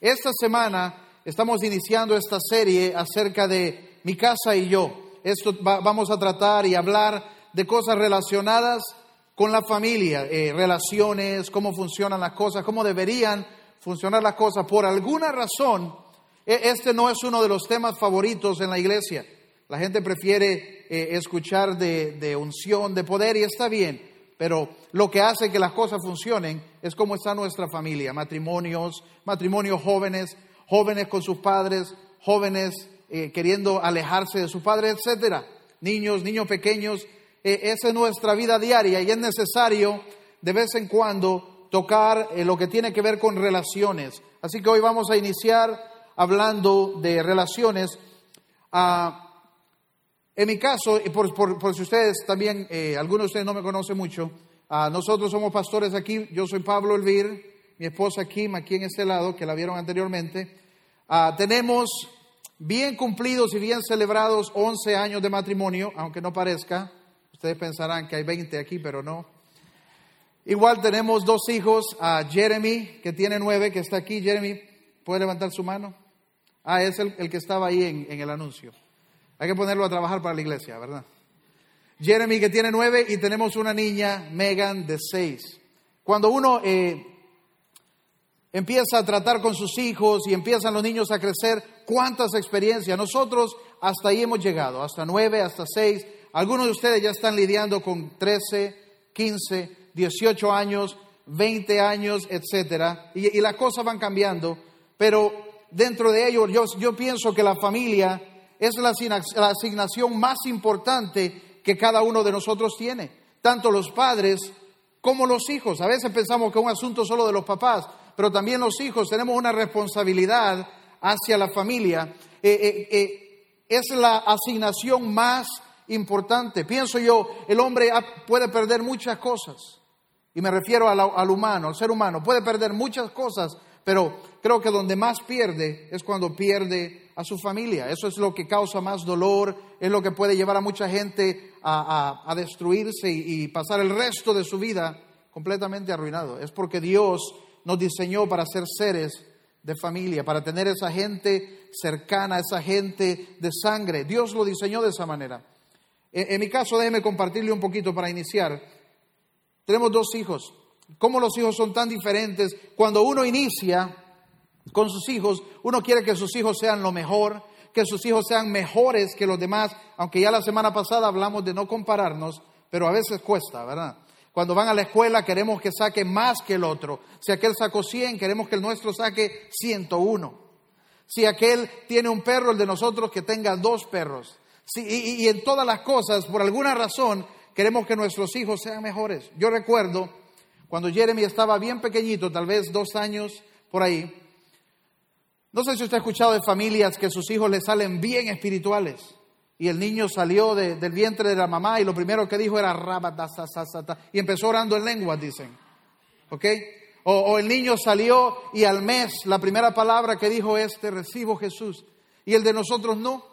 Esta semana estamos iniciando esta serie acerca de mi casa y yo. Esto vamos a tratar y hablar de cosas relacionadas con la familia, eh, relaciones, cómo funcionan las cosas, cómo deberían funcionar las cosas. Por alguna razón, e, este no es uno de los temas favoritos en la iglesia. La gente prefiere eh, escuchar de, de unción, de poder, y está bien. Pero lo que hace que las cosas funcionen es cómo está nuestra familia, matrimonios, matrimonios jóvenes, jóvenes con sus padres, jóvenes eh, queriendo alejarse de sus padres, etcétera. Niños, niños pequeños, eh, esa es nuestra vida diaria y es necesario de vez en cuando tocar eh, lo que tiene que ver con relaciones. Así que hoy vamos a iniciar hablando de relaciones. Ah, en mi caso, y por, si ustedes también, eh, algunos de ustedes no me conocen mucho, ah, nosotros somos pastores aquí, yo soy Pablo Elvir, mi esposa Kim aquí en este lado, que la vieron anteriormente. Ah, tenemos bien cumplidos y bien celebrados 11 años de matrimonio, aunque no parezca. Ustedes pensarán que hay 20 aquí, pero no. Igual tenemos dos hijos, a Jeremy, que tiene nueve, que está aquí. Jeremy, ¿puede levantar su mano? Ah, es el, que estaba ahí en el anuncio. Hay que ponerlo a trabajar para la iglesia, ¿verdad? Jeremy que tiene nueve y tenemos una niña, Megan, de seis. Cuando uno eh, empieza a tratar con sus hijos y empiezan los niños a crecer, cuántas experiencias. Nosotros hasta ahí hemos llegado, hasta nueve, hasta seis. Algunos de ustedes ya están lidiando con trece, quince, dieciocho años, veinte años, etcétera, y, las cosas van cambiando. Pero dentro de ello, yo pienso que la familia es la asignación más importante que cada uno de nosotros tiene, tanto los padres como los hijos. A veces pensamos que es un asunto solo de los papás, pero también los hijos tenemos una responsabilidad hacia la familia. Eh, eh, eh, es la asignación más importante. Pienso yo, el hombre puede perder muchas cosas, y me refiero al, al humano, al ser humano, puede perder muchas cosas, pero creo que donde más pierde es cuando pierde a su familia. Eso es lo que causa más dolor, es lo que puede llevar a mucha gente a, destruirse y, pasar el resto de su vida completamente arruinado. Es porque Dios nos diseñó para ser seres de familia, para tener esa gente cercana, esa gente de sangre. Dios lo diseñó de esa manera. En, en mi caso, déjeme compartirle un poquito para iniciar. Tenemos dos hijos. ¿Cómo los hijos son tan diferentes? Cuando uno inicia, con sus hijos, uno quiere que sus hijos sean lo mejor, que sus hijos sean mejores que los demás, aunque ya la semana pasada hablamos de no compararnos, pero a veces cuesta, ¿verdad? Cuando van a la escuela queremos que saque más que el otro. Si aquel sacó 100, queremos que el nuestro saque 101. Si aquel tiene un perro, el de nosotros que tenga dos perros. y, y en todas las cosas, por alguna razón, queremos que nuestros hijos sean mejores. Yo recuerdo cuando Jeremy estaba bien pequeñito, tal vez dos años por ahí, no sé si usted ha escuchado de familias que sus hijos le salen bien espirituales y el niño salió del vientre de la mamá y lo primero que dijo era rabatasasasata y empezó orando en lenguas, dicen. ¿Ok? O, el niño salió y al mes la primera palabra que dijo es, te recibo Jesús. Y el de nosotros no.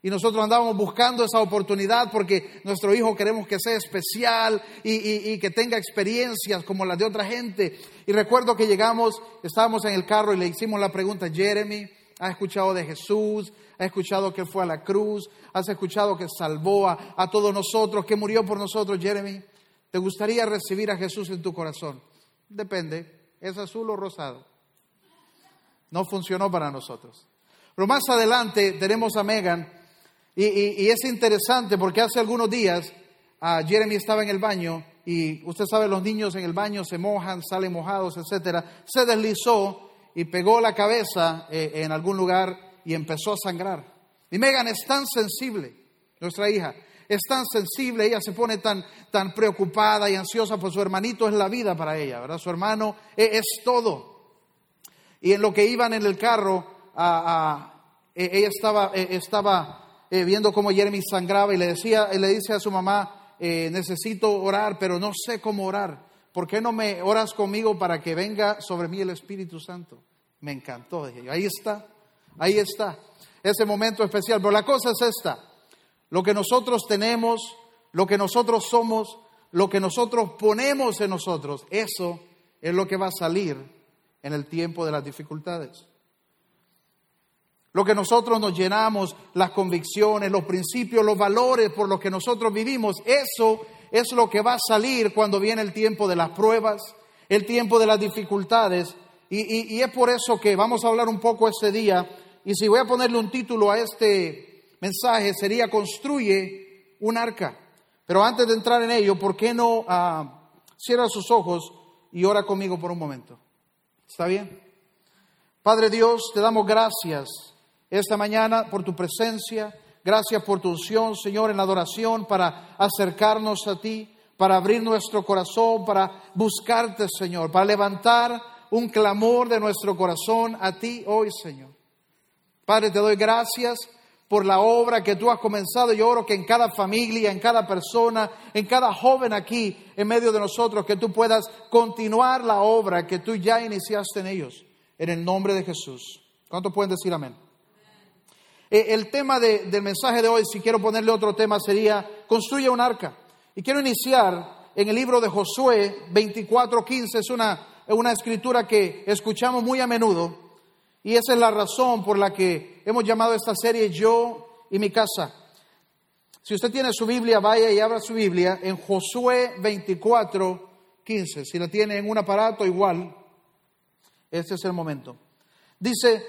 Y nosotros andábamos buscando esa oportunidad porque nuestro hijo queremos que sea especial y, que tenga experiencias como las de otra gente. Y recuerdo que llegamos, estábamos en el carro y le hicimos la pregunta, Jeremy, ¿has escuchado de Jesús? ¿Has escuchado que fue a la cruz? ¿Has escuchado que salvó a, a todos nosotros, que murió por nosotros, Jeremy? ¿Te gustaría recibir a Jesús en tu corazón? Depende, ¿es azul o rosado? No funcionó para nosotros. Pero más adelante tenemos a Megan y, es interesante porque hace algunos días uh, Jeremy estaba en el baño y usted sabe, los niños en el baño se mojan, salen mojados, etc. Se deslizó y pegó la cabeza eh, en algún lugar y empezó a sangrar. Y Megan es tan sensible, nuestra hija, es tan sensible, ella se pone tan, tan preocupada y ansiosa por su hermanito, es la vida para ella, ¿verdad? Su hermano es, es todo. Y en lo que iban en el carro, e, ella estaba, e, estaba eh, viendo cómo Jeremy sangraba y le, decía, le dice a su mamá, eh, necesito orar, pero no sé cómo orar. ¿Por qué no me oras conmigo para que venga sobre mí el Espíritu Santo? Me encantó, dije yo. Ahí está, ahí está. Ese momento especial. Pero la cosa es esta. Lo que nosotros tenemos, lo que nosotros somos, lo que nosotros ponemos en nosotros, eso es lo que va a salir en el tiempo de las dificultades. Lo que nosotros nos llenamos, las convicciones, los principios, los valores por los que nosotros vivimos, eso es lo que va a salir cuando viene el tiempo de las pruebas, el tiempo de las dificultades. Y, es por eso que vamos a hablar un poco este día. Y si voy a ponerle un título a este mensaje, sería Construye un arca. Pero antes de entrar en ello, ¿por qué no ah, cierra sus ojos y ora conmigo por un momento? ¿Está bien? Padre Dios, te damos gracias esta mañana por tu presencia. Gracias por tu unción, Señor, en adoración para acercarnos a ti, para abrir nuestro corazón, para buscarte, Señor, para levantar un clamor de nuestro corazón a ti hoy, Señor. Padre, te doy gracias por la obra que tú has comenzado. Yo oro que en cada familia, en cada persona, en cada joven aquí, en medio de nosotros, que tú puedas continuar la obra que tú ya iniciaste en ellos. En el nombre de Jesús. ¿Cuántos pueden decir amén? Eh, el tema del mensaje de hoy, si quiero ponerle otro tema, sería construye un arca. Y quiero iniciar en el libro de Josué 24:15. Es una, una escritura que escuchamos muy a menudo. Y esa es la razón por la que hemos llamado esta serie Yo y mi casa. Si usted tiene su Biblia, vaya y abra su Biblia en Josué 24:15. Si la tiene en un aparato, igual. Este es el momento. Dice,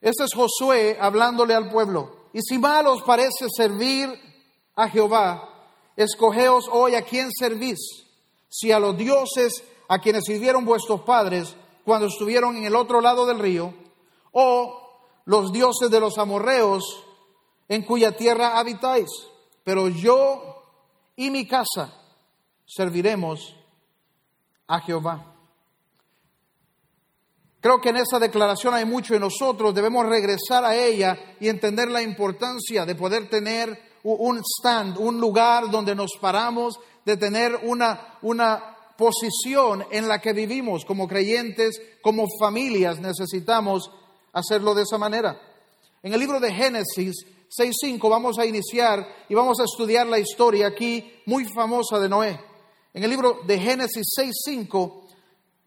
este es Josué hablándole al pueblo. Y si mal os parece servir a Jehová, escogeos hoy a quién servís, si a los dioses a quienes sirvieron vuestros padres cuando estuvieron en el otro lado del río, o los dioses de los amorreos en cuya tierra habitáis. Pero yo y mi casa serviremos a Jehová. Creo que en esa declaración hay mucho y nosotros debemos regresar a ella y entender la importancia de poder tener un stand, un lugar donde nos paramos, de tener una, una posición en la que vivimos como creyentes, como familias, necesitamos hacerlo de esa manera. En el libro de Génesis 6.5 vamos a iniciar y vamos a estudiar la historia aquí muy famosa de Noé. En el libro de Génesis 6.5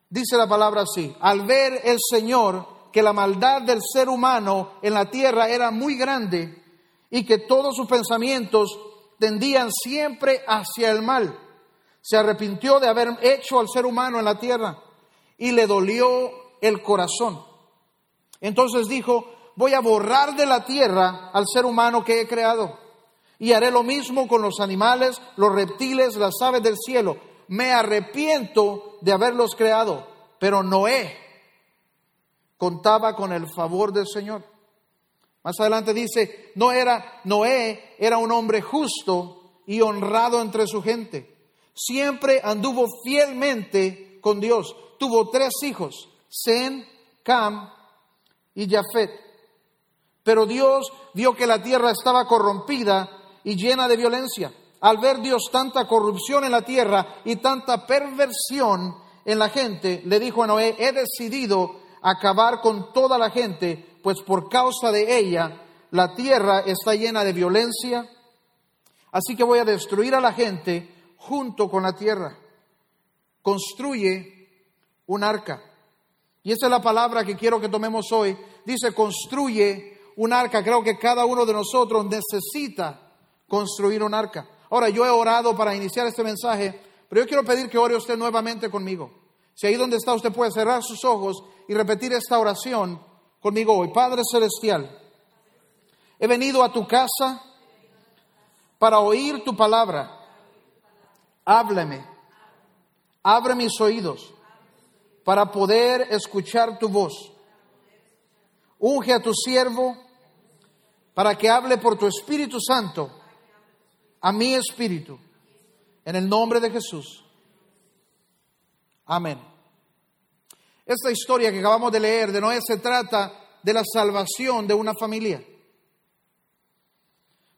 Dice la palabra así, al ver el Señor que la maldad del ser humano en la tierra era muy grande y que todos sus pensamientos tendían siempre hacia el mal, se arrepintió de haber hecho al ser humano en la tierra y le dolió el corazón. Entonces dijo, voy a borrar de la tierra al ser humano que he creado y haré lo mismo con los animales, los reptiles, las aves del cielo me arrepiento de haberlos creado. Pero Noé contaba con el favor del Señor. Más adelante dice, no era Noé era un hombre justo y honrado entre su gente. Siempre anduvo fielmente con Dios. Tuvo tres hijos, Zen, Cam y Jafet. Pero Dios vio que la tierra estaba corrompida y llena de violencia al ver Dios tanta corrupción en la tierra y tanta perversión en la gente, le dijo a Noé, he decidido acabar con toda la gente, pues por causa de ella la tierra está llena de violencia, así que voy a destruir a la gente junto con la tierra. Construye un arca. Y esa es la palabra que quiero que tomemos hoy. Dice, construye un arca. Creo que cada uno de nosotros necesita construir un arca. Ahora, yo he orado para iniciar este mensaje, pero yo quiero pedir que ore usted nuevamente conmigo. Si ahí donde está usted puede cerrar sus ojos y repetir esta oración conmigo hoy. Padre Celestial, he venido a tu casa para oír tu palabra. Háblame, abre mis oídos para poder escuchar tu voz. Unge a tu siervo para que hable por tu Espíritu Santo a mi espíritu. En el nombre de Jesús. Amén. Esta historia que acabamos de leer de Noé se trata de la salvación de una familia.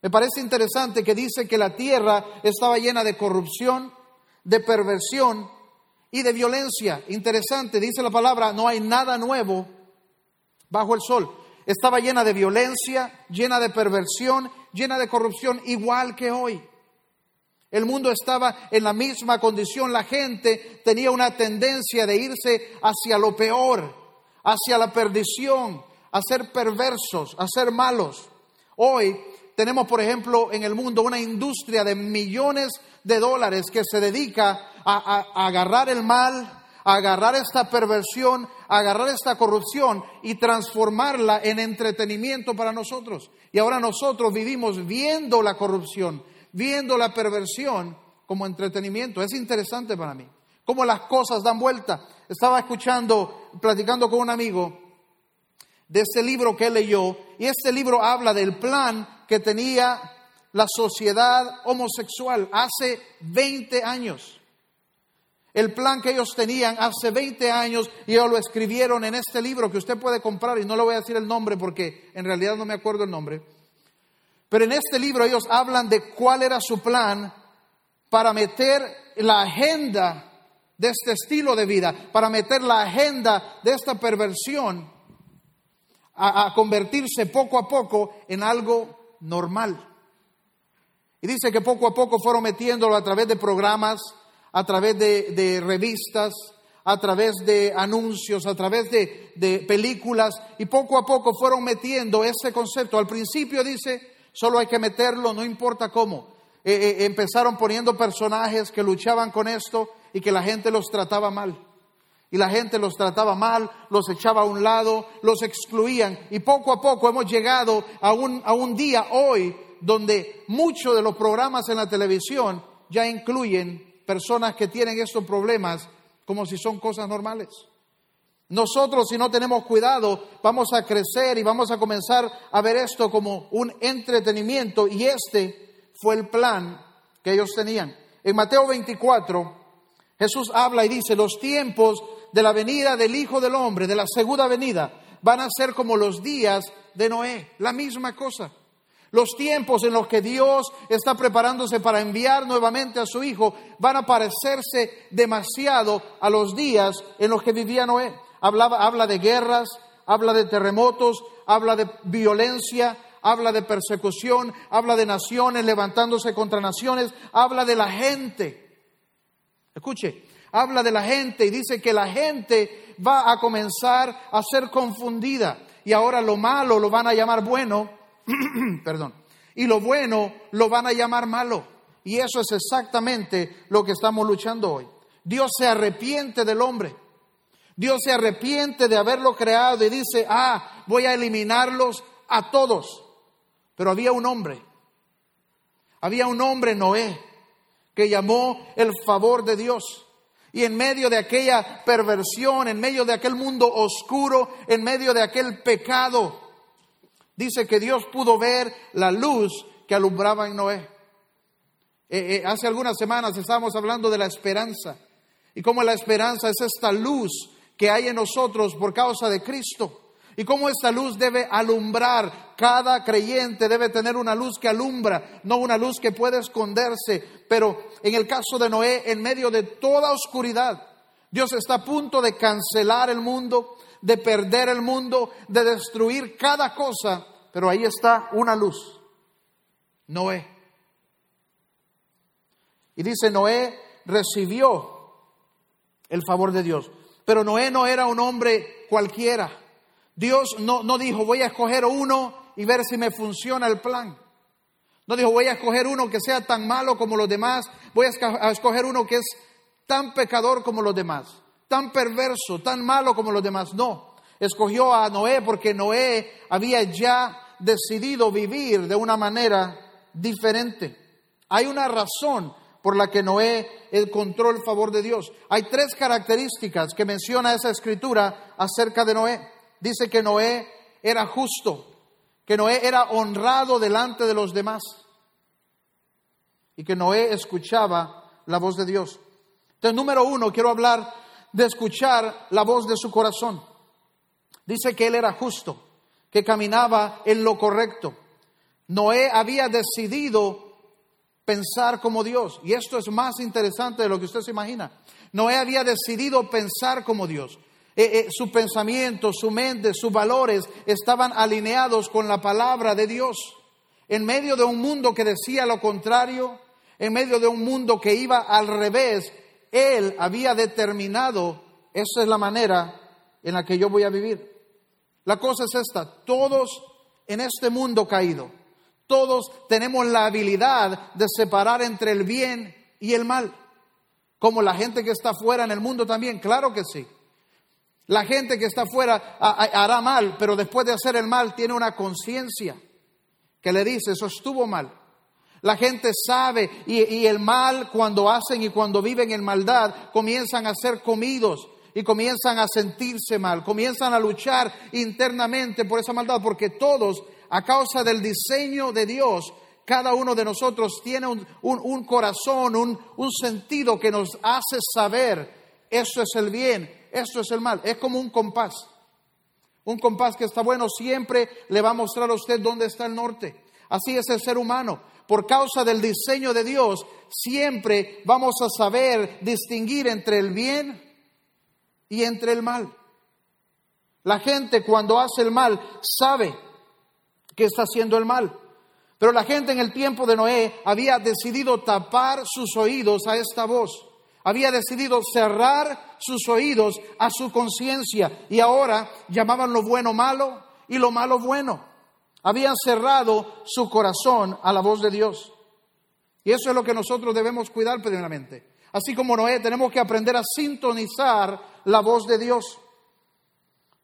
Me parece interesante que dice que la tierra estaba llena de corrupción, de perversión y de violencia. Interesante, dice la palabra, no hay nada nuevo bajo el sol. Estaba llena de violencia, llena de perversión llena de corrupción igual que hoy. El mundo estaba en la misma condición, la gente tenía una tendencia de irse hacia lo peor, hacia la perdición, a ser perversos, a ser malos. Hoy tenemos, por ejemplo, en el mundo una industria de millones de dólares que se dedica a, agarrar el mal, a agarrar esta perversión, agarrar esta corrupción y transformarla en entretenimiento para nosotros. Y ahora nosotros vivimos viendo la corrupción, viendo la perversión como entretenimiento. Es interesante para mí cómo las cosas dan vuelta. Estaba escuchando, platicando con un amigo de este libro que leyó y este libro habla del plan que tenía la sociedad homosexual hace 20 años. El plan que ellos tenían hace 20 años y ellos lo escribieron en este libro que usted puede comprar y no le voy a decir el nombre porque en realidad no me acuerdo el nombre. Pero en este libro ellos hablan de cuál era su plan para meter la agenda de este estilo de vida, para meter la agenda de esta perversión a, convertirse poco a poco en algo normal. Y dice que poco a poco fueron metiéndolo a través de programas, a través de, revistas, a través de anuncios, a través de, películas, y poco a poco fueron metiendo ese concepto. Al principio dice, solo hay que meterlo, no importa cómo. Eh, eh, empezaron poniendo personajes que luchaban con esto y que la gente los trataba mal. Y la gente los trataba mal, los echaba a un lado, los excluían. Y poco a poco hemos llegado a un, a un día hoy donde muchos de los programas en la televisión ya incluyen personas que tienen estos problemas como si son cosas normales. Nosotros, si no tenemos cuidado, vamos a crecer y vamos a comenzar a ver esto como un entretenimiento y este fue el plan que ellos tenían. En Mateo 24, Jesús habla y dice, los tiempos de la venida del Hijo del Hombre, de la segunda venida, van a ser como los días de Noé, la misma cosa. Los tiempos en los que Dios está preparándose para enviar nuevamente a su Hijo van a parecerse demasiado a los días en los que vivía Noé. habla de guerras, habla de terremotos, habla de violencia, habla de persecución, habla de naciones levantándose contra naciones, habla de la gente. Escuche, habla de la gente y dice que la gente va a comenzar a ser confundida y ahora lo malo lo van a llamar bueno perdón, y lo bueno lo van a llamar malo. Y eso es exactamente lo que estamos luchando hoy. Dios se arrepiente del hombre. Dios se arrepiente de haberlo creado y dice, ah, voy a eliminarlos a todos. Pero había un hombre, había un hombre, Noé, que llamó el favor de Dios. Y en medio de aquella perversión, en medio de aquel mundo oscuro, en medio de aquel pecado, Dice que Dios pudo ver la luz que alumbraba en Noé. Eh, eh, hace algunas semanas estábamos hablando de la esperanza y cómo la esperanza es esta luz que hay en nosotros por causa de Cristo. Y cómo esta luz debe alumbrar. Cada creyente debe tener una luz que alumbra, no una luz que puede esconderse. Pero en el caso de Noé, en medio de toda oscuridad, Dios está a punto de cancelar el mundo, de perder el mundo, de destruir cada cosa pero ahí está una luz, Noé. Y dice, Noé recibió el favor de Dios, pero Noé no era un hombre cualquiera. Dios no, no dijo, voy a escoger uno y ver si me funciona el plan. No dijo, voy a escoger uno que sea tan malo como los demás, voy a escoger uno que es tan pecador como los demás, tan perverso, tan malo como los demás. No, escogió a Noé porque Noé había ya decidido vivir de una manera diferente. Hay una razón por la que Noé encontró el favor de Dios. Hay tres características que menciona esa escritura acerca de Noé. Dice que Noé era justo, que Noé era honrado delante de los demás y que Noé escuchaba la voz de Dios. Entonces, número uno, quiero hablar de escuchar la voz de su corazón. Dice que él era justo, que caminaba en lo correcto. Noé había decidido pensar como Dios. Y esto es más interesante de lo que usted se imagina. Noé había decidido pensar como Dios. Eh, eh, su pensamiento, su mente, sus valores estaban alineados con la palabra de Dios. En medio de un mundo que decía lo contrario, en medio de un mundo que iba al revés, él había determinado, esa es la manera en la que yo voy a vivir. La cosa es esta, todos en este mundo caído, todos tenemos la habilidad de separar entre el bien y el mal, como la gente que está fuera en el mundo también, claro que sí. La gente que está fuera hará mal, pero después de hacer el mal tiene una conciencia que le dice, eso estuvo mal. La gente sabe y, el mal cuando hacen y cuando viven en maldad comienzan a ser comidos y comienzan a sentirse mal, comienzan a luchar internamente por esa maldad, porque todos, a causa del diseño de Dios, cada uno de nosotros tiene un, corazón, un, un sentido que nos hace saber, eso es el bien, esto es el mal. Es como un compás. Un compás que está bueno siempre le va a mostrar a usted dónde está el norte. Así es el ser humano. Por causa del diseño de Dios, siempre vamos a saber distinguir entre el bien y entre el mal. La gente cuando hace el mal sabe que está haciendo el mal. Pero la gente en el tiempo de Noé había decidido tapar sus oídos a esta voz había decidido cerrar sus oídos a su conciencia y ahora llamaban lo bueno malo y lo malo bueno. Habían cerrado su corazón a la voz de Dios. Y eso es lo que nosotros debemos cuidar primeramente. Así como Noé, tenemos que aprender a sintonizar la voz de Dios.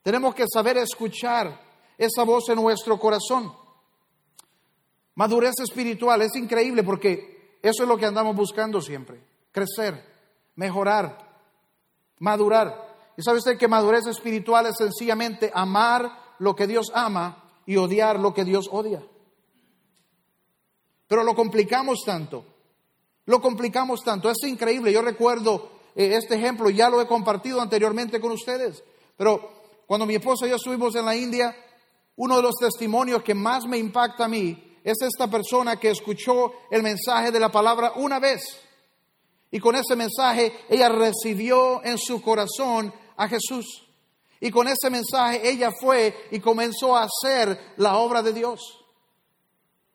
Tenemos que saber escuchar esa voz en nuestro corazón. Madurez espiritual es increíble porque eso es lo que andamos buscando siempre, crecer mejorar, madurar. Y sabe usted que madurez espiritual es sencillamente amar lo que Dios ama y odiar lo que Dios odia. Pero lo complicamos tanto, lo complicamos tanto, es increíble. Yo recuerdo este ejemplo, ya lo he compartido anteriormente con ustedes, pero cuando mi esposa y yo estuvimos en la India, uno de los testimonios que más me impacta a mí es esta persona que escuchó el mensaje de la palabra una vez y con ese mensaje ella recibió en su corazón a Jesús. Y con ese mensaje ella fue y comenzó a hacer la obra de Dios.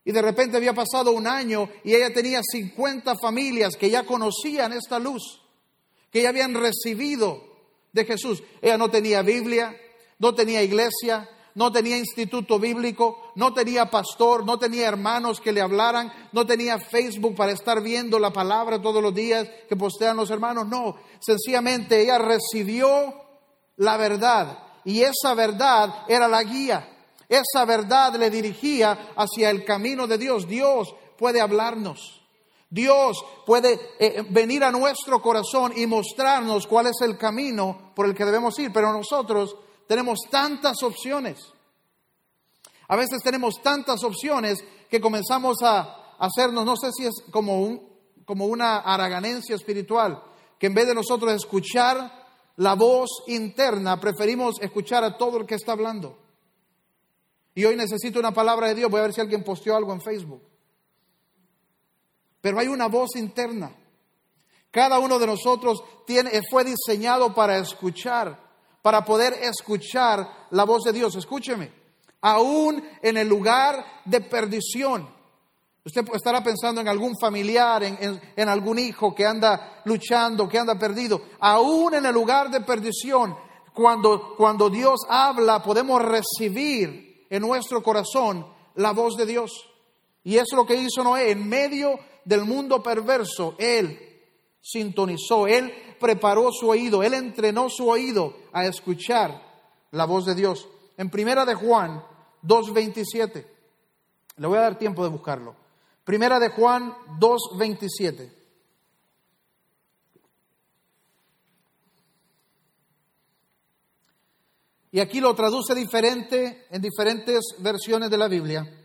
Y de repente había pasado un año y ella tenía 50 familias que ya conocían esta luz, que ya habían recibido de Jesús. Ella no tenía Biblia, no tenía iglesia, no tenía instituto bíblico, no tenía pastor, no tenía hermanos que le hablaran, no tenía Facebook para estar viendo la palabra todos los días que postean los hermanos. No, sencillamente ella recibió la verdad y esa verdad era la guía. Esa verdad le dirigía hacia el camino de Dios. Dios puede hablarnos. Dios puede eh, venir a nuestro corazón y mostrarnos cuál es el camino por el que debemos ir, pero nosotros tenemos tantas opciones. A veces tenemos tantas opciones que comenzamos a hacernos, no sé si es como, un, como una haraganencia espiritual, que en vez de nosotros escuchar la voz interna, preferimos escuchar a todo el que está hablando. Y hoy necesito una palabra de Dios, voy a ver si alguien posteó algo en Facebook. Pero hay una voz interna. Cada uno de nosotros tiene, fue diseñado para escuchar para poder escuchar la voz de Dios. Escúcheme, aún en el lugar de perdición. Usted estará pensando en algún familiar, en, algún hijo que anda luchando, que anda perdido. Aún en el lugar de perdición, cuando, cuando Dios habla, podemos recibir en nuestro corazón la voz de Dios. Y es lo que hizo Noé. En medio del mundo perverso, Él sintonizó, Él preparó su oído, Él entrenó su oído a escuchar la voz de Dios. En primera de Juan 2.27, le voy a dar tiempo de buscarlo. Primera de Juan 2.27. Y aquí lo traduce diferente en diferentes versiones de la Biblia.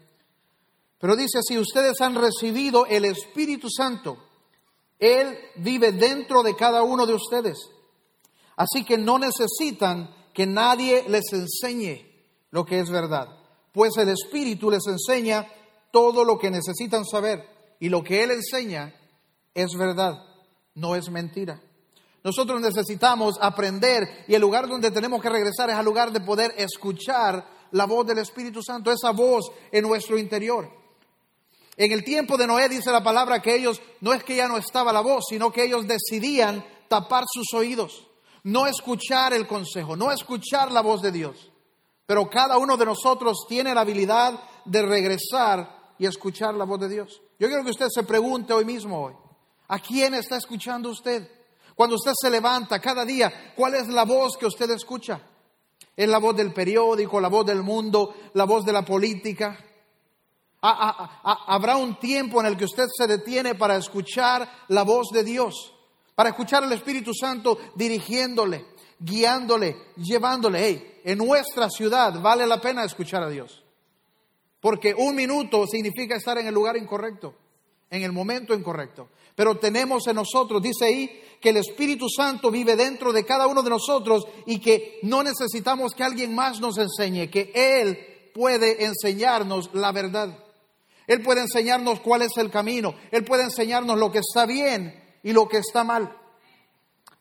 Pero dice así, ustedes han recibido el Espíritu Santo él vive dentro de cada uno de ustedes. Así que no necesitan que nadie les enseñe lo que es verdad, pues el Espíritu les enseña todo lo que necesitan saber y lo que Él enseña es verdad, no es mentira. Nosotros necesitamos aprender y el lugar donde tenemos que regresar es al lugar de poder escuchar la voz del Espíritu Santo, esa voz en nuestro interior. En el tiempo de Noé dice la palabra que ellos, no es que ya no estaba la voz, sino que ellos decidían tapar sus oídos, no escuchar el consejo, no escuchar la voz de Dios. Pero cada uno de nosotros tiene la habilidad de regresar y escuchar la voz de Dios. Yo quiero que usted se pregunte hoy mismo, hoy, ¿a quién está escuchando usted? Cuando usted se levanta cada día, ¿cuál es la voz que usted escucha? ¿Es la voz del periódico, la voz del mundo, la voz de la política? Habrá un tiempo en el que usted se detiene para escuchar la voz de Dios, para escuchar al Espíritu Santo dirigiéndole, guiándole, llevándole. Hey, en nuestra ciudad vale la pena escuchar a Dios. Porque un minuto significa estar en el lugar incorrecto, en el momento incorrecto. Pero tenemos en nosotros, dice ahí, que el Espíritu Santo vive dentro de cada uno de nosotros y que no necesitamos que alguien más nos enseñe, que Él puede enseñarnos la verdad. Él puede enseñarnos cuál es el camino. Él puede enseñarnos lo que está bien y lo que está mal.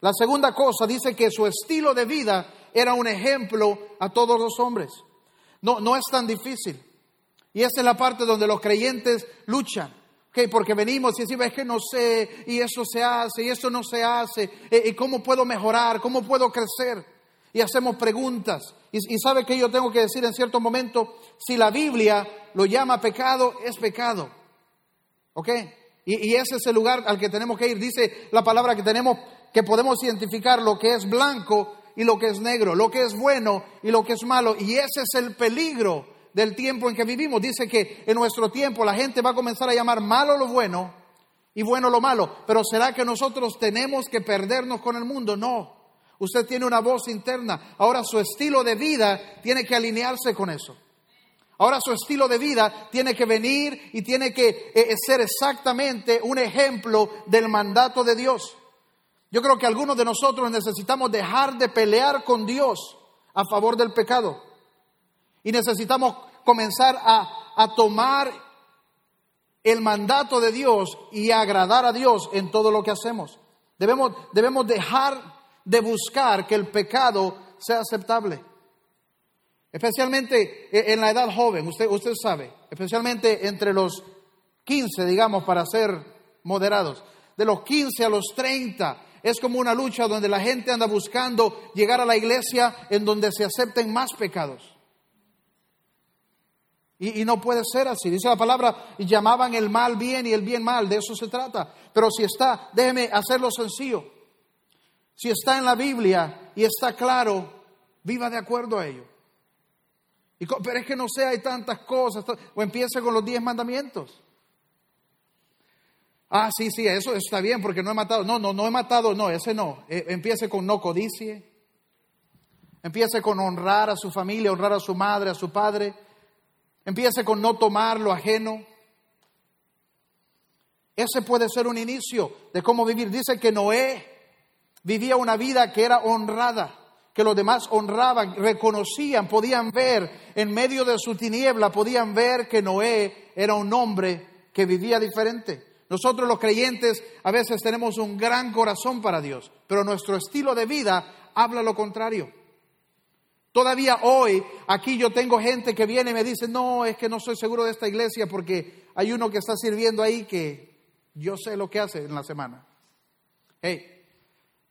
La segunda cosa dice que su estilo de vida era un ejemplo a todos los hombres. No, no es tan difícil. Y esa es la parte donde los creyentes luchan. Okay, porque venimos y decimos, es que no sé, y eso se hace, y eso no se hace, y cómo puedo mejorar, cómo puedo crecer. Y hacemos preguntas. Y, sabe que yo tengo que decir en cierto momento, si la Biblia lo llama pecado, es pecado. ¿Ok? Y, y ese es el lugar al que tenemos que ir. Dice la palabra que tenemos, que podemos identificar lo que es blanco y lo que es negro, lo que es bueno y lo que es malo. Y ese es el peligro del tiempo en que vivimos. Dice que en nuestro tiempo la gente va a comenzar a llamar malo lo bueno y bueno lo malo. Pero ¿será que nosotros tenemos que perdernos con el mundo? No. Usted tiene una voz interna. Ahora su estilo de vida tiene que alinearse con eso. Ahora su estilo de vida tiene que venir y tiene que eh, eh, ser exactamente un ejemplo del mandato de Dios. Yo creo que algunos de nosotros necesitamos dejar de pelear con Dios a favor del pecado. Y necesitamos comenzar a, a tomar el mandato de Dios y agradar a Dios en todo lo que hacemos. Debemos, debemos dejar de buscar que el pecado sea aceptable. Especialmente en la edad joven, usted, usted sabe, especialmente entre los 15, digamos, para ser moderados, de los 15 a los 30, es como una lucha donde la gente anda buscando llegar a la iglesia en donde se acepten más pecados. Y, no puede ser así. Dice la palabra, y llamaban el mal bien y el bien mal, de eso se trata. Pero si está, déjeme hacerlo sencillo. Si está en la Biblia y está claro, viva de acuerdo a ello. Y, pero es que no sé, hay tantas cosas. O empiece con los diez mandamientos. Ah, sí, sí, eso está bien porque no he matado. No, no, no he matado, no, ese no. Eh, empiece con no codicie. Empiece con honrar a su familia, honrar a su madre, a su padre. Empiece con no tomar lo ajeno. Ese puede ser un inicio de cómo vivir. Dice que Noé vivía una vida que era honrada, que los demás honraban, reconocían, podían ver en medio de su tiniebla, podían ver que Noé era un hombre que vivía diferente. Nosotros los creyentes a veces tenemos un gran corazón para Dios, pero nuestro estilo de vida habla lo contrario. Todavía hoy aquí yo tengo gente que viene y me dice, no, es que no soy seguro de esta iglesia porque hay uno que está sirviendo ahí que yo sé lo que hace en la semana. Hey,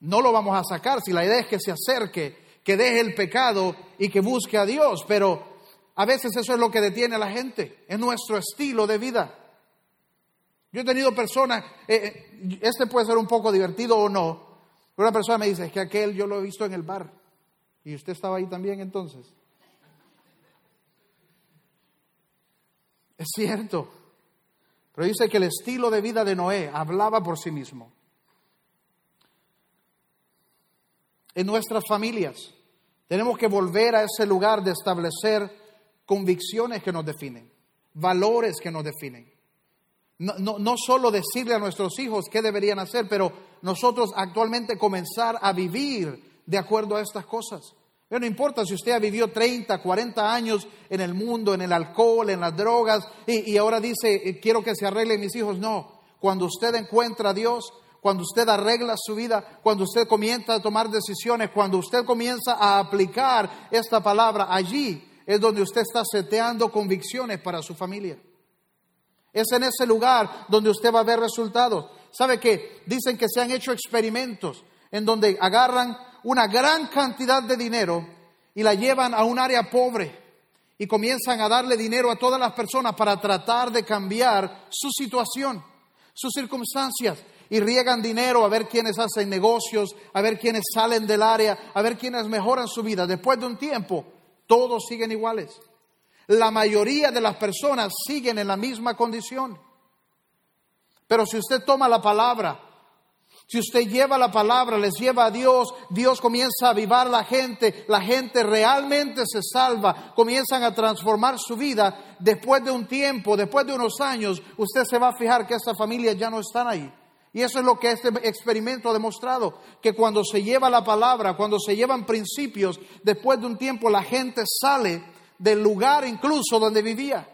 no lo vamos a sacar si la idea es que se acerque, que deje el pecado y que busque a Dios, pero a veces eso es lo que detiene a la gente, es nuestro estilo de vida. Yo he tenido personas, eh, eh, este puede ser un poco divertido o no, una persona me dice, es que aquel yo lo he visto en el bar. ¿Y usted estaba ahí también entonces? Es cierto. Pero dice que el estilo de vida de Noé hablaba por sí mismo. En nuestras familias tenemos que volver a ese lugar de establecer convicciones que nos definen, valores que nos definen. No, no, no, solo decirle a nuestros hijos qué deberían hacer, pero nosotros actualmente comenzar a vivir de acuerdo a estas cosas. No importa si usted ha vivido 30, 40 años en el mundo, en el alcohol, en las drogas, y, y ahora dice, eh, quiero que se arreglen mis hijos. No, cuando usted encuentra a Dios, cuando usted arregla su vida, cuando usted comienza a tomar decisiones, cuando usted comienza a aplicar esta palabra, allí es donde usted está seteando convicciones para su familia. Es en ese lugar donde usted va a ver resultados. ¿Sabe qué? Dicen que se han hecho experimentos en donde agarran una gran cantidad de dinero y la llevan a un área pobre y comienzan a darle dinero a todas las personas para tratar de cambiar su situación, sus circunstancias. Y riegan dinero a ver quiénes hacen negocios, a ver quiénes salen del área, a ver quiénes mejoran su vida. Después de un tiempo, todos siguen iguales. La mayoría de las personas siguen en la misma condición. Pero si usted toma la palabra, si usted lleva la palabra, les lleva a Dios, Dios comienza a avivar la gente, la gente realmente se salva, comienzan a transformar su vida. Después de un tiempo, después de unos años, usted se va a fijar que esa familia ya no están ahí. Y eso es lo que este experimento ha demostrado, que cuando se lleva la palabra, cuando se llevan principios, después de un tiempo la gente sale del lugar incluso donde vivía,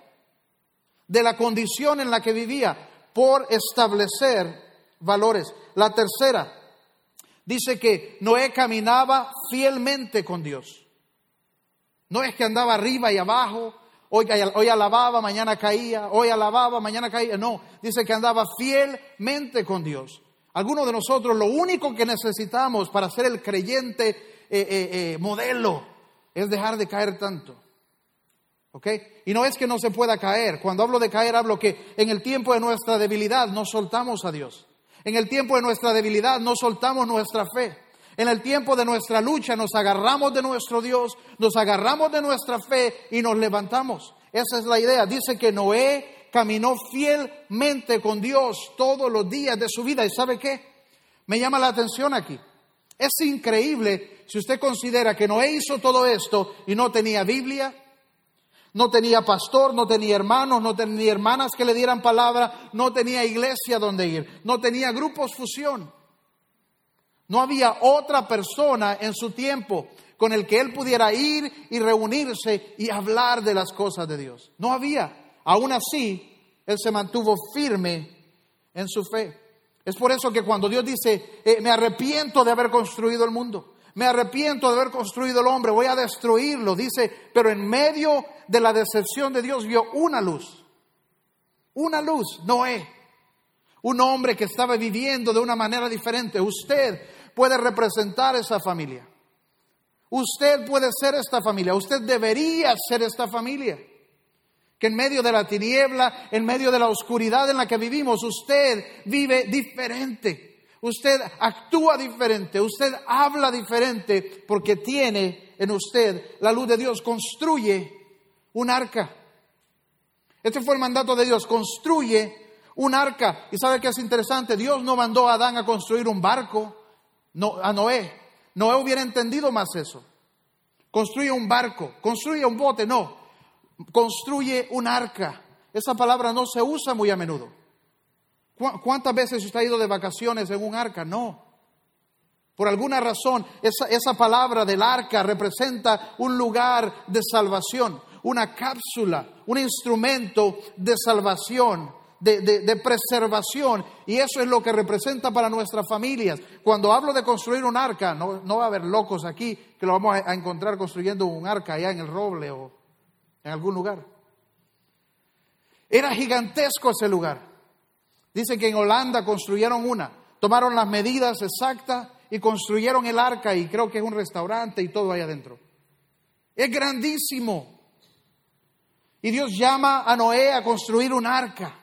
de la condición en la que vivía, por establecer valores. La tercera, dice que Noé caminaba fielmente con Dios. No es que andaba arriba y abajo, hoy, alababa, mañana caía, hoy alababa, mañana caía. No, dice que andaba fielmente con Dios. Algunos de nosotros lo único que necesitamos para ser el creyente eh, eh, eh, modelo es dejar de caer tanto. ¿Ok? Y no es que no se pueda caer. Cuando hablo de caer, hablo que en el tiempo de nuestra debilidad no soltamos a Dios. En el tiempo de nuestra debilidad no soltamos nuestra fe. En el tiempo de nuestra lucha nos agarramos de nuestro Dios, nos agarramos de nuestra fe y nos levantamos. Esa es la idea. Dice que Noé caminó fielmente con Dios todos los días de su vida. ¿Y sabe qué? Me llama la atención aquí. Es increíble si usted considera que Noé hizo todo esto y no tenía Biblia, no tenía pastor, no tenía hermanos, no tenía hermanas que le dieran palabra, no tenía iglesia donde ir, no tenía grupos fusión. No había otra persona en su tiempo con el que él pudiera ir y reunirse y hablar de las cosas de Dios. No había. Aún así, él se mantuvo firme en su fe. Es por eso que cuando Dios dice, eh, me arrepiento de haber construido el mundo, me arrepiento de haber construido el hombre, voy a destruirlo. Dice, pero en medio de la decepción de Dios vio una luz. Una luz, Noé. Un hombre que estaba viviendo de una manera diferente. Usted puede representar esa familia. Usted puede ser esta familia. Usted debería ser esta familia. Que en medio de la tiniebla, en medio de la oscuridad en la que vivimos, usted vive diferente. Usted actúa diferente, usted habla diferente porque tiene en usted la luz de Dios. Construye un arca. Este fue el mandato de Dios, construye un arca. Y sabe que es interesante, Dios no mandó a Adán a construir un barco, no, a Noé. Noé hubiera entendido más eso. Construye un barco, construye un bote, no. Construye un arca. Esa palabra no se usa muy a menudo. ¿Cuántas veces usted ha ido de vacaciones en un arca? No. Por alguna razón, esa, esa, palabra del arca representa un lugar de salvación, una cápsula, un instrumento de salvación, de, de, preservación. Y eso es lo que representa para nuestras familias. Cuando hablo de construir un arca, no, no va a haber locos aquí que lo vamos a encontrar construyendo un arca allá en el roble o en algún lugar. Era gigantesco ese lugar. Dice que en Holanda construyeron una, tomaron las medidas exactas y construyeron el arca y creo que es un restaurante y todo ahí adentro. Es grandísimo. Y Dios llama a Noé a construir un arca.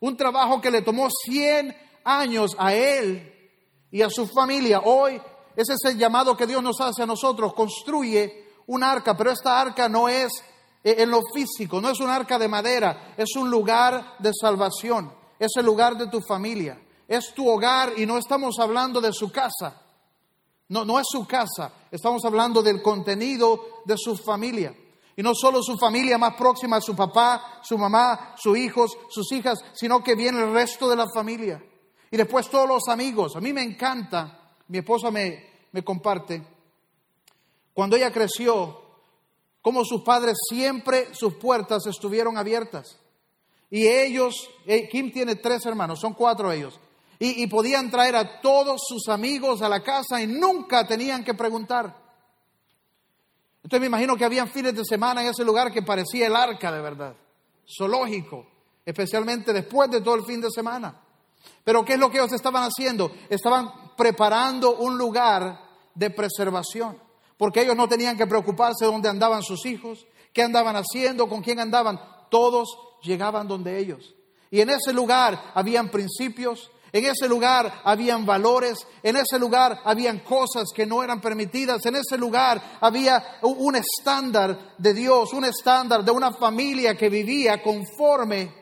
Un trabajo que le tomó 100 años a él y a su familia. Hoy ese es el llamado que Dios nos hace a nosotros. Construye un arca, pero esta arca no es eh, en lo físico, no es un arca de madera, es un lugar de salvación es el lugar de tu familia, es tu hogar y no estamos hablando de su casa. No, no es su casa, estamos hablando del contenido de su familia. Y no solo su familia más próxima, su papá, su mamá, sus hijos, sus hijas, sino que viene el resto de la familia. Y después todos los amigos. A mí me encanta, mi esposa me, me comparte, cuando ella creció, como sus padres siempre sus puertas estuvieron abiertas. Y ellos, eh, Kim tiene tres hermanos, son cuatro ellos. Y, podían traer a todos sus amigos a la casa y nunca tenían que preguntar. Entonces me imagino que habían fines de semana en ese lugar que parecía el arca de verdad, zoológico, especialmente después de todo el fin de semana. Pero ¿qué es lo que ellos estaban haciendo? Estaban preparando un lugar de preservación. porque ellos no tenían que preocuparse de dónde andaban sus hijos, qué andaban haciendo, con quién andaban. Todos llegaban donde ellos. Y en ese lugar habían principios, en ese lugar habían valores, en ese lugar habían cosas que no eran permitidas, en ese lugar había un estándar de Dios, un estándar de una familia que vivía conforme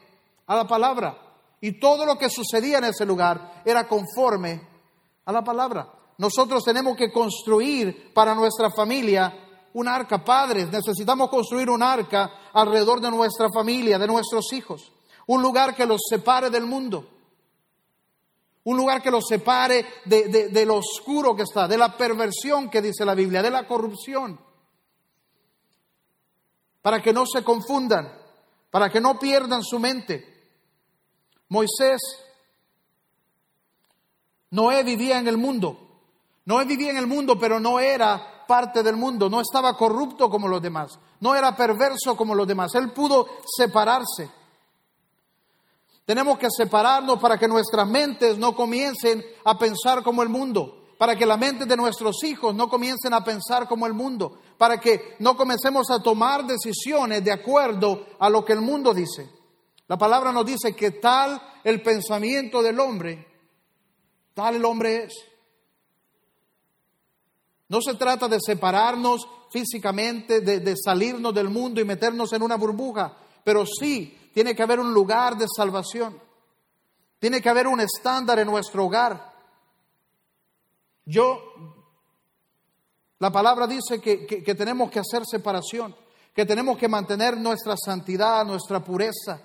a la palabra. Y todo lo que sucedía en ese lugar era conforme a la palabra. Nosotros tenemos que construir para nuestra familia un arca. Padres, necesitamos construir un arca alrededor de nuestra familia, de nuestros hijos. Un lugar que los separe del mundo. Un lugar que los separe de, lo oscuro que está, de la perversión que dice la Biblia, de la corrupción. Para que no se confundan, para que no pierdan su mente. Moisés, Noé vivía en el mundo. Noé vivía en el mundo, pero no era parte del mundo, no estaba corrupto como los demás, no era perverso como los demás. Él pudo separarse. Tenemos que separarnos para que nuestras mentes no comiencen a pensar como el mundo, para que la mente de nuestros hijos no comiencen a pensar como el mundo, para que no comencemos a tomar decisiones de acuerdo a lo que el mundo dice. La palabra nos dice que tal el pensamiento del hombre, tal el hombre es. No se trata de separarnos físicamente, de, salirnos del mundo y meternos en una burbuja, pero sí tiene que haber un lugar de salvación. Tiene que haber un estándar en nuestro hogar. Yo, la palabra dice que, que tenemos que hacer separación, que tenemos que mantener nuestra santidad, nuestra pureza,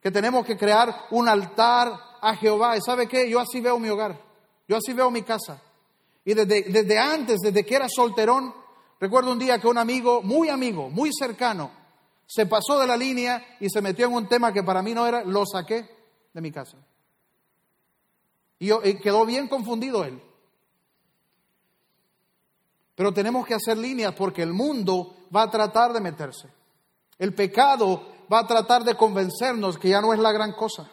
que tenemos que crear un altar a Jehová. ¿Y sabe qué? Yo así veo mi hogar, yo así veo mi casa. Y desde, desde antes, desde que era solterón, recuerdo un día que un amigo, muy amigo, muy cercano, se pasó de la línea y se metió en un tema que para mí no era, lo saqué de mi casa. Y, quedó bien confundido él. Pero tenemos que hacer líneas porque el mundo va a tratar de meterse. El pecado va a tratar de convencernos que ya no es la gran cosa.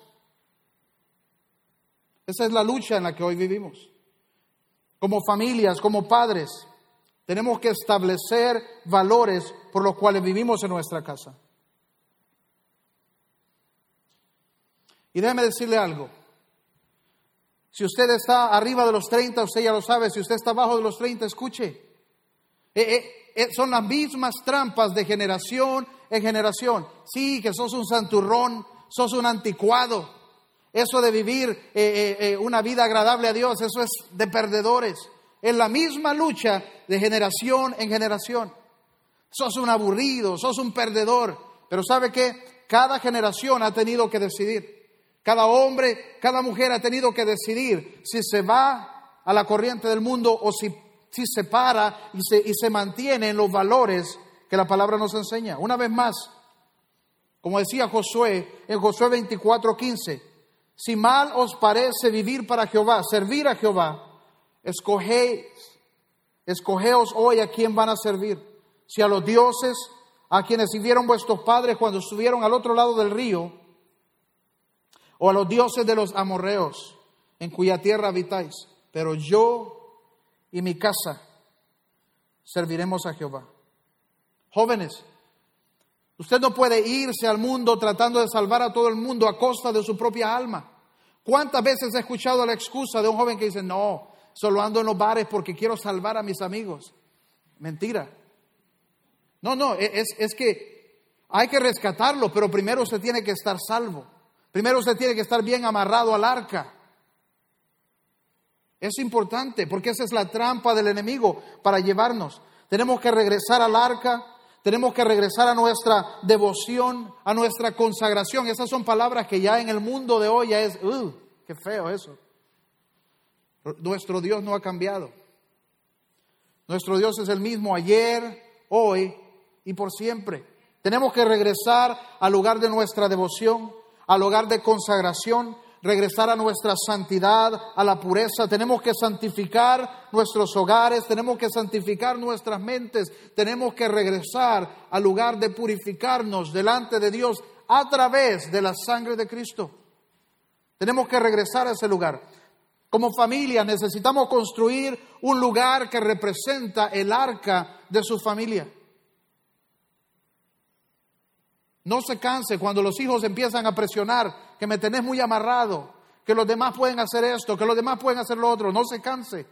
Esa es la lucha en la que hoy vivimos. Como familias, como padres, tenemos que establecer valores por los cuales vivimos en nuestra casa. Y déjeme decirle algo. Si usted está arriba de los 30, usted ya lo sabe. Si usted está abajo de los 30, escuche. Eh, eh, eh, son las mismas trampas de generación en generación. Sí, que sos un santurrón, sos un anticuado. Eso de vivir una vida agradable a Dios, eso es de perdedores. Es la misma lucha de generación en generación. Sos un aburrido, sos un perdedor. Pero ¿sabe qué? Cada generación ha tenido que decidir. Cada hombre, cada mujer ha tenido que decidir si se va a la corriente del mundo o si si se para y se, y se mantiene en los valores que la palabra nos enseña. Una vez más, como decía Josué en Josué 24:15, si mal os parece vivir para Jehová, servir a Jehová, escogéis, escogeos hoy a quién van a servir. Si a los dioses a quienes sirvieron vuestros padres cuando estuvieron al otro lado del río, o a los dioses de los amorreos en cuya tierra habitáis. Pero yo y mi casa serviremos a Jehová. Jóvenes, usted no puede irse al mundo tratando de salvar a todo el mundo a costa de su propia alma. ¿Cuántas veces he escuchado la excusa de un joven que dice, no, solo ando en los bares porque quiero salvar a mis amigos? Mentira. No, no, e-, es, es que hay que rescatarlo, pero primero usted tiene que estar salvo. Primero usted tiene que estar bien amarrado al arca. Es importante porque esa es la trampa del enemigo para llevarnos. Tenemos que regresar al arca, tenemos que regresar a nuestra devoción, a nuestra consagración. Esas son palabras que ya en el mundo de hoy ya es, ¡uh! ¡Qué feo eso! Nuestro Dios no ha cambiado. Nuestro Dios es el mismo ayer, hoy y por siempre. Tenemos que regresar al lugar de nuestra devoción, al lugar de consagración, regresar a nuestra santidad, a la pureza. Tenemos que santificar nuestros hogares, tenemos que santificar nuestras mentes, tenemos que regresar al lugar de purificarnos delante de Dios a través de la sangre de Cristo. Tenemos que regresar a ese lugar. Como familia necesitamos construir un lugar que representa el arca de su familia. No se canse cuando los hijos empiezan a presionar, que me tenés muy amarrado, que los demás pueden hacer esto, que los demás pueden hacer lo otro. No se canse,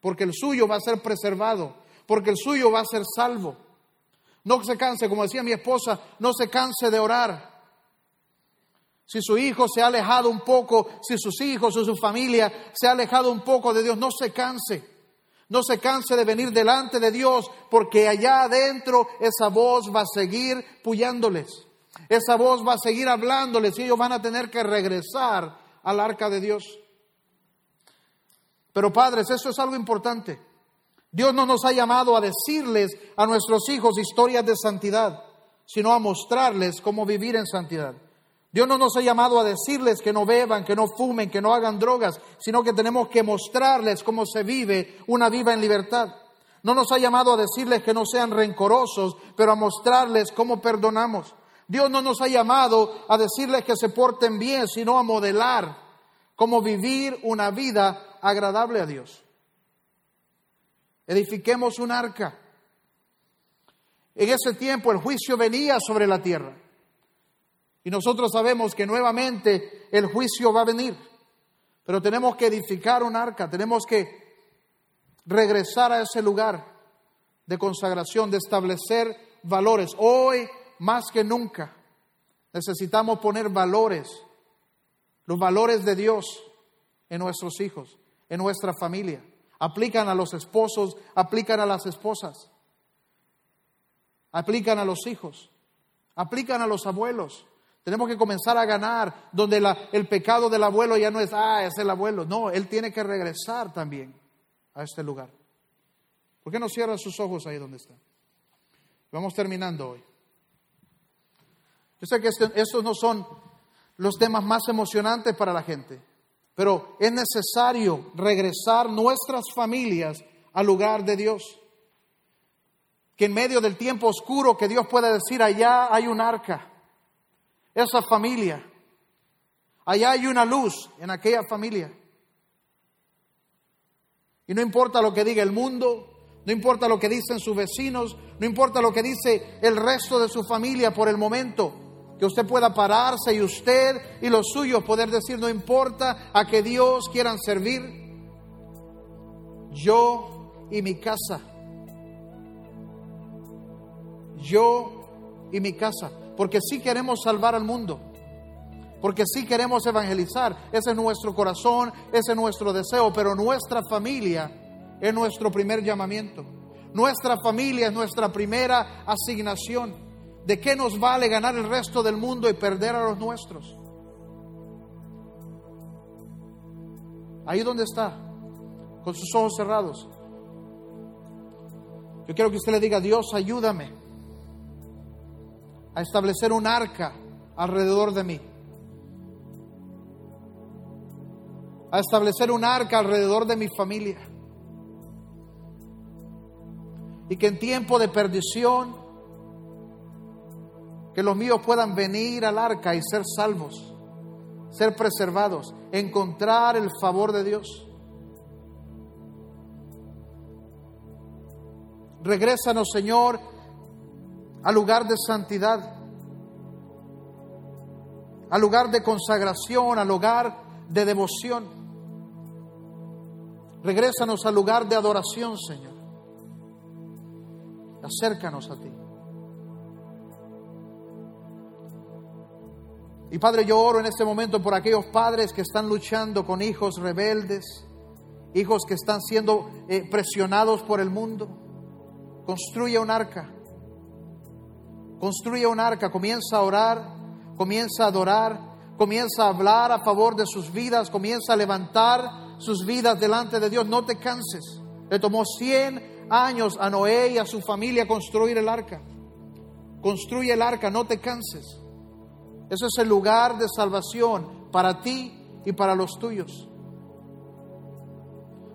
porque el suyo va a ser preservado, porque el suyo va a ser salvo. No se canse, como decía mi esposa, no se canse de orar. Si su hijo se ha alejado un poco, si sus hijos o su familia se ha alejado un poco de Dios, no se canse. No se canse de venir delante de Dios, porque allá adentro esa voz va a seguir puyándoles. Esa voz va a seguir hablándoles y ellos van a tener que regresar al arca de Dios. Pero padres, eso es algo importante. Dios no nos ha llamado a decirles a nuestros hijos historias de santidad, sino a mostrarles cómo vivir en santidad. Dios no nos ha llamado a decirles que no beban, que no fumen, que no hagan drogas, sino que tenemos que mostrarles cómo se vive una vida en libertad. No nos ha llamado a decirles que no sean rencorosos, pero a mostrarles cómo perdonamos. Dios no nos ha llamado a decirles que se porten bien, sino a modelar cómo vivir una vida agradable a Dios. Edifiquemos un arca. En ese tiempo el juicio venía sobre la tierra. Y nosotros sabemos que nuevamente el juicio va a venir. Pero tenemos que edificar un arca, tenemos que regresar a ese lugar de consagración, de establecer valores. Hoy, más que nunca, necesitamos poner valores, los valores de Dios en nuestros hijos, en nuestra familia. Aplican a los esposos, aplican a las esposas, aplican a los hijos, aplican a los abuelos. Tenemos que comenzar a ganar, donde el pecado del abuelo ya no es, ah, es el abuelo. No, él tiene que regresar también a este lugar. ¿Por qué no cierra sus ojos ahí donde está? Vamos terminando hoy. Yo sé que estos no son los temas más emocionantes para la gente, pero es necesario regresar nuestras familias al lugar de Dios. Que en medio del tiempo oscuro que Dios pueda decir, allá hay un arca esa familia. Allá hay una luz en aquella familia. Y no importa lo que diga el mundo, no importa lo que dicen sus vecinos, no importa lo que dice el resto de su familia por el momento, que usted pueda pararse y usted y los suyos poder decir, no importa a que Dios quieran servir, yo y mi casa, yo y mi casa porque sí queremos salvar al mundo, porque sí queremos evangelizar. Ese es nuestro corazón, ese es nuestro deseo, pero nuestra familia es nuestro primer llamamiento. Nuestra familia es nuestra primera asignación. ¿De qué nos vale ganar el resto del mundo y perder a los nuestros? Ahí donde está, con sus ojos cerrados. Yo quiero que usted le diga, Dios, ayúdame a establecer un arca alrededor de mí. A establecer un arca alrededor de mi familia. Y que en tiempo de perdición, que los míos puedan venir al arca y ser salvos, ser preservados, encontrar el favor de Dios. Regrésanos, Señor, al lugar de santidad, al lugar de consagración, al lugar de devoción. Regrésanos al lugar de adoración, Señor. Acércanos a ti. Y Padre, yo oro en este momento por aquellos padres que están luchando con hijos rebeldes, hijos que están siendo eh, presionados por el mundo. Construye un arca construye un arca, comienza a orar, comienza a adorar, comienza a hablar a favor de sus vidas, comienza a levantar sus vidas delante de Dios. No te canses. Le tomó 100 años a Noé y a su familia construir el arca. Construye el arca, no te canses. Ese es el lugar de salvación para ti y para los tuyos.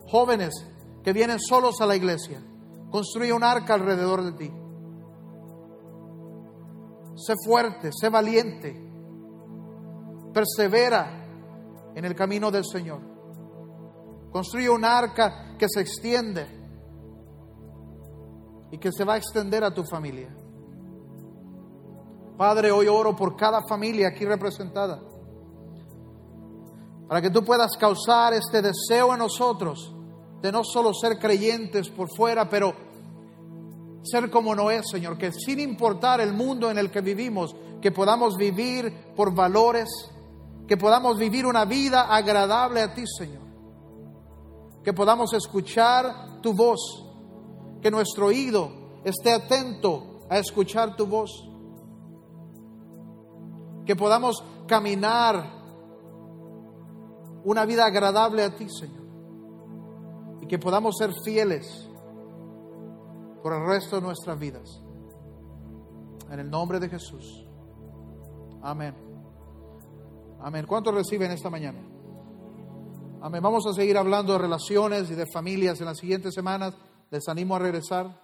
Jóvenes que vienen solos a la iglesia, construye un arca alrededor de ti. Sé fuerte, sé valiente. Persevera en el camino del Señor. Construye un arca que se extiende y que se va a extender a tu familia. Padre, hoy oro por cada familia aquí representada, para que tú puedas causar este deseo en nosotros de no solo ser creyentes por fuera, pero ser como Noé, Señor, que sin importar el mundo en el que vivimos, que podamos vivir por valores, que podamos vivir una vida agradable a ti, Señor, que podamos escuchar tu voz, que nuestro oído esté atento a escuchar tu voz, que podamos caminar una vida agradable a ti, Señor, y que podamos ser fieles por el resto de nuestras vidas. En el nombre de Jesús. Amén. Amén. ¿Cuántos reciben esta mañana? Amén. Vamos a seguir hablando de relaciones y de familias en las siguientes semanas. Les animo a regresar.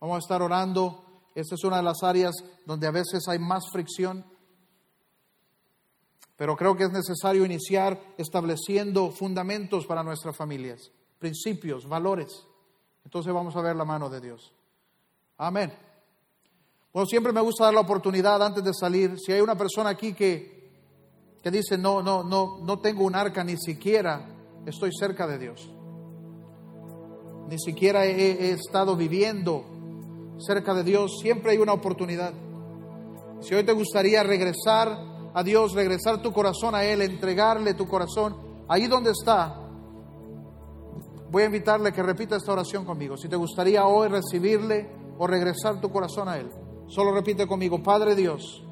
Vamos a estar orando. Esta es una de las áreas donde a veces hay más fricción. Pero creo que es necesario iniciar estableciendo fundamentos para nuestras familias, principios, valores. Entonces vamos a ver la mano de Dios. Amén. Bueno, siempre me gusta dar la oportunidad antes de salir. Si hay una persona aquí que, que dice, no, no, no, no tengo un arca, ni siquiera estoy cerca de Dios. Ni siquiera he, he estado viviendo cerca de Dios. Siempre hay una oportunidad. Si hoy te gustaría regresar a Dios, regresar tu corazón a Él, entregarle tu corazón, ahí donde está, voy a invitarle que repita esta oración conmigo. Si te gustaría hoy recibirle o regresar tu corazón a Él, solo repite conmigo, Padre Dios,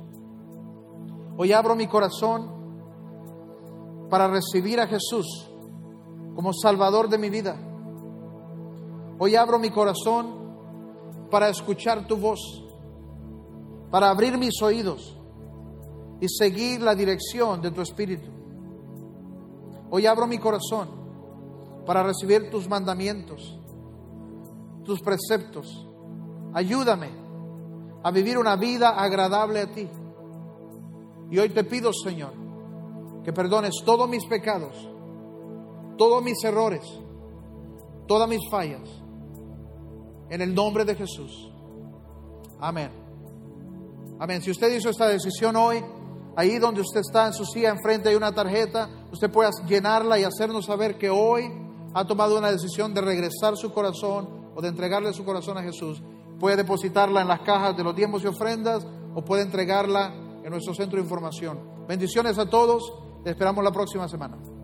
hoy abro mi corazón para recibir a Jesús como Salvador de mi vida. Hoy abro mi corazón para escuchar tu voz, para abrir mis oídos y seguir la dirección de tu Espíritu. Hoy abro mi corazón para recibir tus mandamientos, tus preceptos. Ayúdame a vivir una vida agradable a ti. Y hoy te pido, Señor, que perdones todos mis pecados, todos mis errores, todas mis fallas. En el nombre de Jesús. Amén. Amén. Si usted hizo esta decisión hoy, ahí donde usted está en su silla, enfrente hay una tarjeta, usted puede llenarla y hacernos saber que hoy ha tomado una decisión de regresar su corazón o de entregarle su corazón a Jesús, puede depositarla en las cajas de los diezmos y ofrendas o puede entregarla en nuestro centro de información. Bendiciones a todos, esperamos la próxima semana.